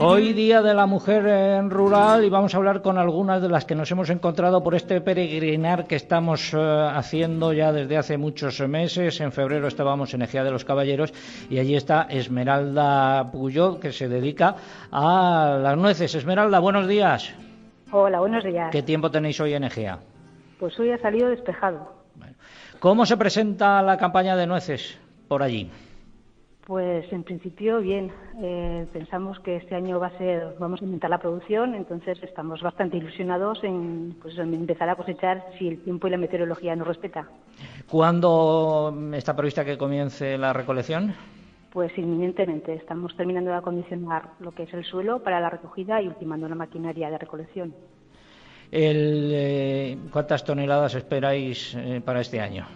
Hoy día de la mujer en rural y vamos a hablar con algunas de las que nos hemos encontrado por este peregrinar que estamos eh, haciendo ya desde hace muchos meses. En febrero estábamos en Ejea de los Caballeros y allí está Esmeralda Puyol que se dedica a las nueces. Esmeralda, buenos días. Hola, buenos días. ¿Qué tiempo tenéis hoy en Egea? Pues hoy ha salido despejado. ¿Cómo se presenta la campaña de nueces por allí? Pues en principio bien. Eh, pensamos que este año va a ser, vamos a aumentar la producción, entonces estamos bastante ilusionados en, pues, en empezar a cosechar si el tiempo y la meteorología nos respeta. ¿Cuándo está prevista que comience la recolección? Pues inminentemente. Estamos terminando de acondicionar lo que es el suelo para la recogida y ultimando la maquinaria de recolección. El, eh, ¿Cuántas toneladas esperáis eh, para este año?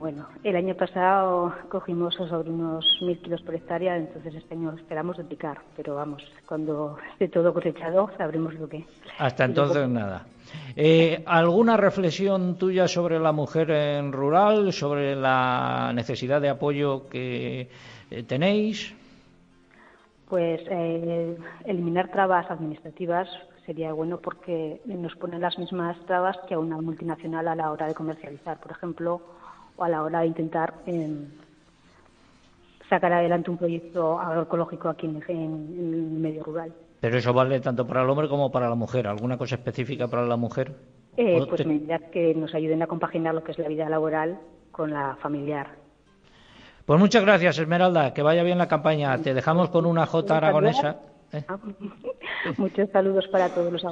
Bueno, el año pasado cogimos sobre unos mil kilos por hectárea, entonces este año esperamos duplicar, pero vamos, cuando esté todo cosechado sabremos lo que. Hasta entonces nada. Eh, ¿Alguna reflexión tuya sobre la mujer en rural, sobre la necesidad de apoyo que eh, tenéis? Pues eh, eliminar trabas administrativas sería bueno porque nos ponen las mismas trabas que a una multinacional a la hora de comercializar, por ejemplo, o a la hora de intentar em, sacar adelante un proyecto agroecológico aquí en, el medio rural. Pero eso vale tanto para el hombre como para la mujer. ¿Alguna cosa específica para la mujer? Eh, pues medidas que nos ayuden a compaginar lo que es la vida laboral con la familiar. Pues muchas gracias, Esmeralda. Que vaya bien la campaña. Te dejamos con una J aragonesa. ¿eh? Muchos saludos para todos los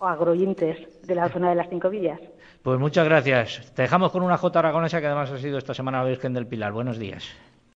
agroyentes de la zona de las Cinco Villas. Pues muchas gracias. Te dejamos con una J aragonesa que además ha sido esta semana la Virgen del Pilar. Buenos días.